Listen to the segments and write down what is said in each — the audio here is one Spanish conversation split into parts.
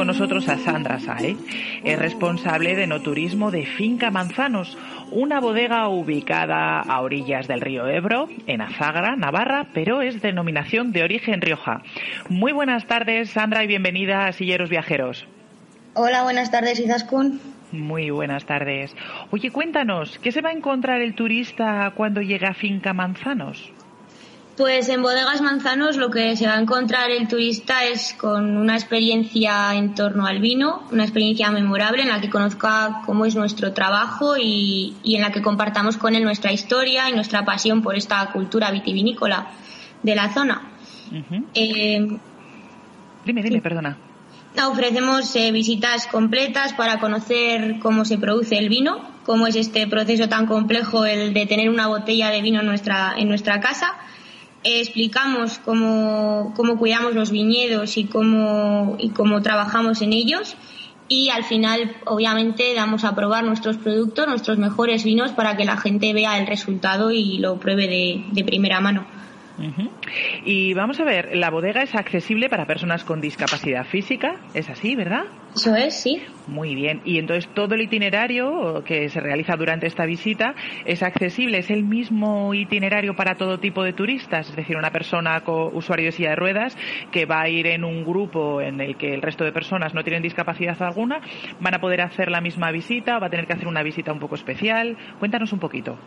A Sandra Sae, es responsable de no turismo de Finca Manzanos, una bodega ubicada a orillas del río Ebro, en Azagra, Navarra, pero es denominación de origen Rioja. Muy buenas tardes, Sandra, y bienvenida a Silleros Viajeros. Hola, buenas tardes, Izaskun. Muy buenas tardes. Oye, cuéntanos, ¿qué se va a encontrar el turista cuando llega a Finca Manzanos? Pues en Bodegas Manzanos lo que se va a encontrar el turista es con una experiencia en torno al vino, una experiencia memorable en la que conozca cómo es nuestro trabajo y, en la que compartamos con él nuestra historia y nuestra pasión por esta cultura vitivinícola de la zona. Eh, dime, dime, perdona. Ofrecemos eh, visitas completas para conocer cómo se produce el vino, cómo es este proceso tan complejo el de tener una botella de vino en nuestra, en nuestra casa explicamos cómo, cómo, cuidamos los viñedos y cómo, y cómo trabajamos en ellos y al final obviamente damos a probar nuestros productos, nuestros mejores vinos para que la gente vea el resultado y lo pruebe de, de primera mano. Y vamos a ver, la bodega es accesible para personas con discapacidad física, ¿es así, verdad? Eso es, sí. Muy bien. Y entonces todo el itinerario que se realiza durante esta visita es accesible, es el mismo itinerario para todo tipo de turistas, es decir, una persona con usuario de silla de ruedas que va a ir en un grupo en el que el resto de personas no tienen discapacidad alguna, van a poder hacer la misma visita, va a tener que hacer una visita un poco especial. Cuéntanos un poquito.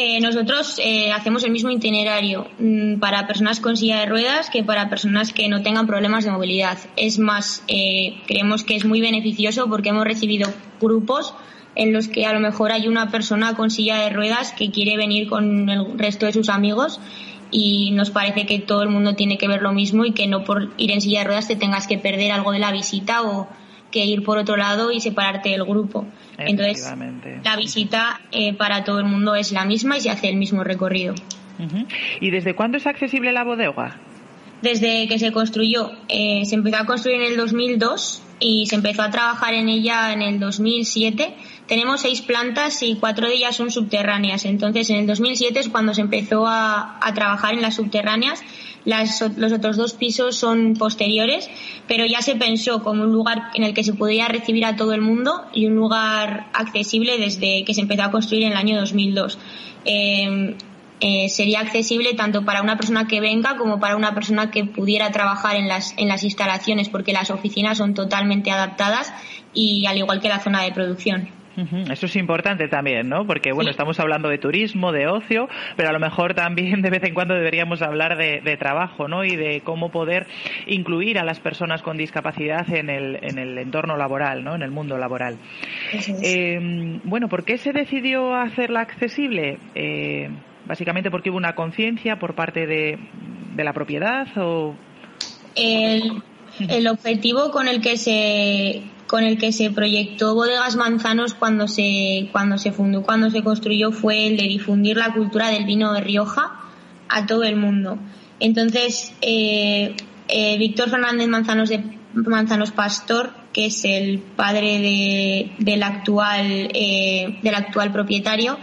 Eh, nosotros eh, hacemos el mismo itinerario mm, para personas con silla de ruedas que para personas que no tengan problemas de movilidad. Es más, eh, creemos que es muy beneficioso porque hemos recibido grupos en los que a lo mejor hay una persona con silla de ruedas que quiere venir con el resto de sus amigos y nos parece que todo el mundo tiene que ver lo mismo y que no por ir en silla de ruedas te tengas que perder algo de la visita o que ir por otro lado y separarte del grupo. Entonces, la visita eh, para todo el mundo es la misma y se hace el mismo recorrido. ¿Y desde cuándo es accesible la bodega? Desde que se construyó. Eh, se empezó a construir en el 2002 y se empezó a trabajar en ella en el 2007. Tenemos seis plantas y cuatro de ellas son subterráneas. Entonces, en el 2007 es cuando se empezó a, a trabajar en las subterráneas los otros dos pisos son posteriores, pero ya se pensó como un lugar en el que se podía recibir a todo el mundo y un lugar accesible desde que se empezó a construir en el año 2002. Em, eh, sería accesible tanto para una persona que venga como para una persona que pudiera trabajar en las, en las instalaciones, porque las oficinas son totalmente adaptadas y al igual que la zona de producción. Eso es importante también, ¿no? Porque, bueno, estamos hablando de turismo, de ocio, pero a lo mejor también de vez en cuando deberíamos hablar de, trabajo, ¿no? Y de cómo poder incluir a las personas con discapacidad en el, en el entorno laboral, ¿no? En el mundo laboral. Eh, bueno, ¿por qué se decidió hacerla accesible? Eh, básicamente porque hubo una conciencia por parte de, de la propiedad o... El, el objetivo con el que se con el que se proyectó Bodegas Manzanos cuando se, cuando se fundó, cuando se construyó, fue el de difundir la cultura del vino de Rioja a todo el mundo. Entonces, eh, eh, Víctor Fernández Manzanos de Manzanos Pastor, que es el padre de, del, actual, eh, del actual propietario,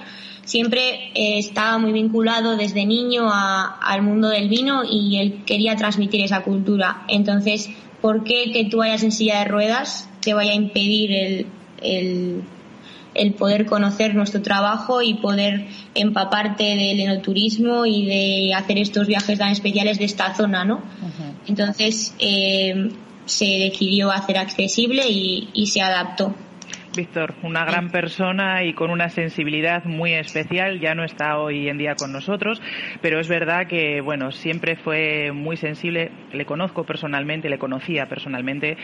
siempre estaba muy vinculado desde niño al mundo del vino y él quería transmitir esa cultura. Entonces, ¿por qué que tú vayas en silla de ruedas te vaya a impedir el, el, poder conocer nuestro trabajo y poder empaparte del enoturismo y de hacer estos viajes tan especiales de esta zona, ¿no? Entonces eh, se decidió hacer accesible y, se adaptó. Víctor, una gran persona y con una sensibilidad muy especial. Ya no está hoy en día con nosotros, pero es verdad que, bueno, siempre fue muy sensible. Le conozco personalmente, le conocía personalmente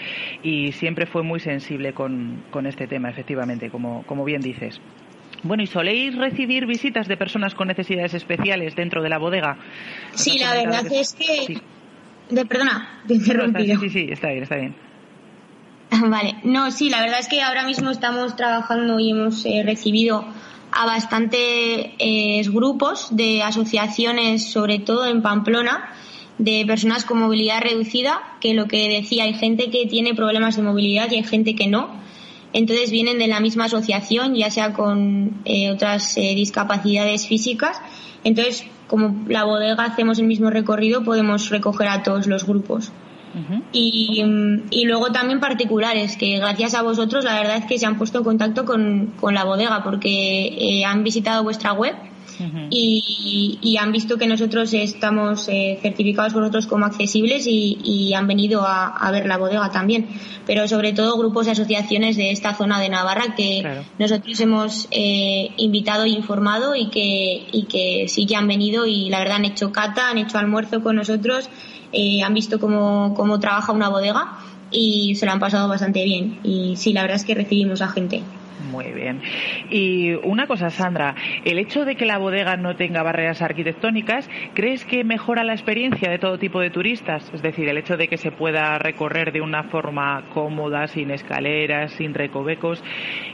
y siempre fue muy sensible con, con este tema, efectivamente, como, como bien dices. Bueno, ¿y soléis recibir visitas de personas con necesidades especiales dentro de la bodega? Sí, la verdad es que... De, perdona, te interrumpido. sí, sí, está bien, está bien. Vale, no, sí, la verdad es que ahora mismo estamos trabajando y hemos eh, recibido a bastantes eh, grupos de asociaciones, sobre todo en Pamplona, de personas con movilidad reducida, que lo que decía, hay gente que tiene problemas de movilidad y hay gente que no. Entonces vienen de la misma asociación, ya sea con eh, otras discapacidades físicas. Entonces, como la bodega hacemos el mismo recorrido, podemos recoger a todos los grupos y, luego también particulares, que gracias a vosotros la verdad es que se han puesto en contacto con, con la bodega porque eh, han visitado vuestra web y, y, han visto que nosotros estamos eh, certificados por otros como accesibles y, y han venido a, a, ver la bodega también. Pero sobre todo grupos y asociaciones de esta zona de Navarra que nosotros hemos eh, invitado e informado y que, y que sí que han venido y la verdad han hecho cata, han hecho almuerzo con nosotros eh, han visto cómo, cómo trabaja una bodega y se lo han pasado bastante bien. Y sí, la verdad es que recibimos a gente. Muy bien. Y una cosa, Sandra, el hecho de que la bodega no tenga barreras arquitectónicas, ¿crees que mejora la experiencia de todo tipo de turistas? Es decir, el hecho de que se pueda recorrer de una forma cómoda, sin escaleras, sin recovecos,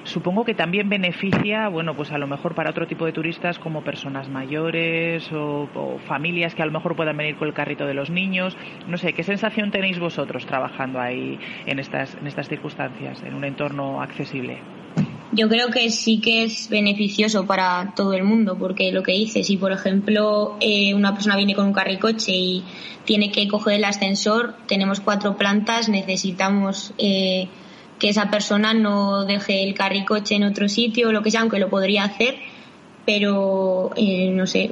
supongo que también beneficia, bueno, pues a lo mejor para otro tipo de turistas como personas mayores o, familias que a lo mejor puedan venir con el carrito de los niños. No sé, ¿qué sensación tenéis vosotros trabajando ahí en estas circunstancias, en un entorno accesible? Yo creo que sí que es beneficioso para todo el mundo, porque lo que dices, si por ejemplo eh, una persona viene con un carricoche y tiene que coger el ascensor, tenemos cuatro plantas, necesitamos eh, que esa persona no deje el carricoche en otro sitio o lo que sea, aunque lo podría hacer, pero eh, no sé,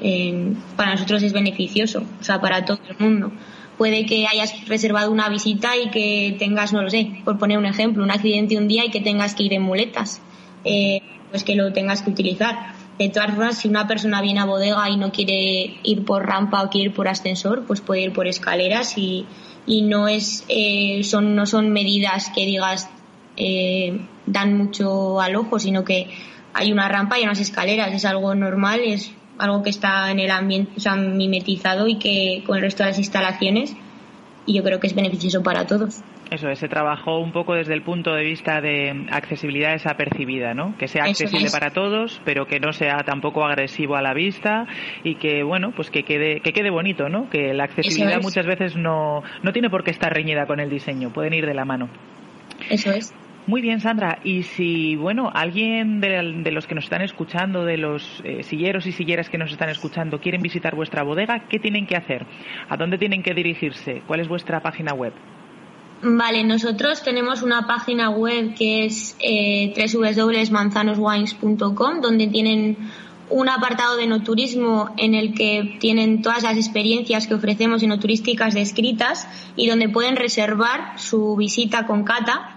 para nosotros es beneficioso, o sea, para todo el mundo. Puede que hayas reservado una visita y que tengas, no lo sé, por poner un ejemplo, un accidente un día y que tengas que ir en muletas eh, pues que lo tengas que utilizar. De todas formas, si una persona viene a bodega y no quiere ir por rampa o quiere ir por ascensor, pues puede ir por escaleras y, y no es eh, son no son medidas que digas eh, dan mucho al ojo, sino que hay una rampa y unas escaleras, es algo normal, es algo que está en el ambiente, o sea, mimetizado y que con el resto de las instalaciones y yo creo que es beneficioso para todos. Eso se trabajó un poco desde el punto de vista de accesibilidad desapercibida, ¿no? Que sea accesible para todos, pero que no sea tampoco agresivo a la vista y que, bueno, pues que quede, que quede bonito, ¿no? Que la accesibilidad muchas veces no, no tiene por qué estar reñida con el diseño, pueden ir de la mano. Eso es. Muy bien, Sandra. Y si, bueno, alguien de, los que nos están escuchando, de los eh, silleros y silleras que nos están escuchando, quieren visitar vuestra bodega, ¿qué tienen que hacer? ¿A dónde tienen que dirigirse? ¿Cuál es vuestra página web? Vale, nosotros tenemos una página web que es eh, www.manzanoswines.com donde tienen un apartado de no turismo en el que tienen todas las experiencias que ofrecemos enoturísticas descritas y donde pueden reservar su visita con Cata.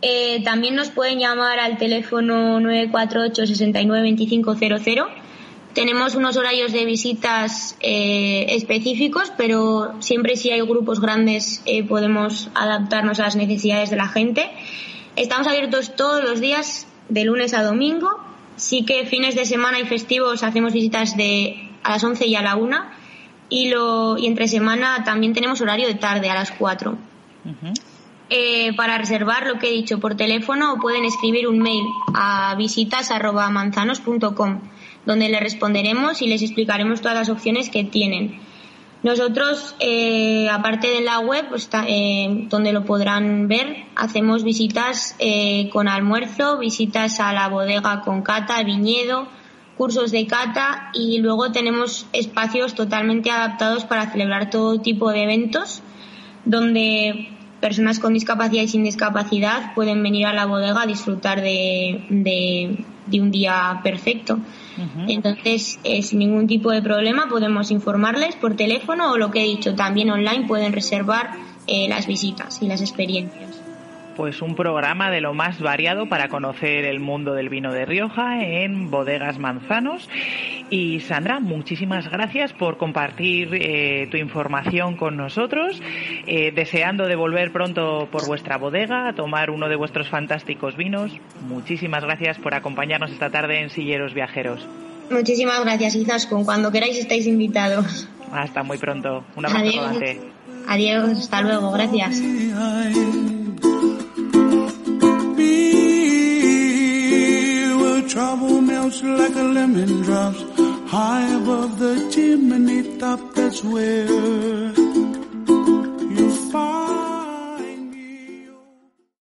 Eh, también nos pueden llamar al teléfono 948 69 2500 tenemos unos horarios de visitas eh, específicos, pero siempre si hay grupos grandes eh, podemos adaptarnos a las necesidades de la gente. Estamos abiertos todos los días, de lunes a domingo. Sí que fines de semana y festivos hacemos visitas de a las 11 y a la 1. Y, lo, y entre semana también tenemos horario de tarde, a las 4. Eh, para reservar lo que he dicho por teléfono pueden escribir un mail a visitas.manzanos.com donde les responderemos y les explicaremos todas las opciones que tienen. Nosotros, eh, aparte de la web, pues, eh, donde lo podrán ver, hacemos visitas eh, con almuerzo, visitas a la bodega con cata, viñedo, cursos de cata y luego tenemos espacios totalmente adaptados para celebrar todo tipo de eventos donde personas con discapacidad y sin discapacidad pueden venir a la bodega a disfrutar de un día perfecto. Entonces, eh, sin ningún tipo de problema podemos informarles por teléfono o lo que he dicho, también online pueden reservar eh, las visitas y las experiencias. pues un programa de lo más variado para conocer el mundo del vino de Rioja en Bodegas Manzanos. Y Sandra, muchísimas gracias por compartir eh, tu información con nosotros, eh, deseando de volver pronto por vuestra bodega a tomar uno de vuestros fantásticos vinos. Muchísimas gracias por acompañarnos esta tarde en Silleros Viajeros. Muchísimas gracias, Izaskun. Cuando queráis estáis invitados. Hasta muy pronto. Un abrazo Adiós. Adiós, hasta luego, gracias. trouble melts like a lemon drops high above the chimney top. That's where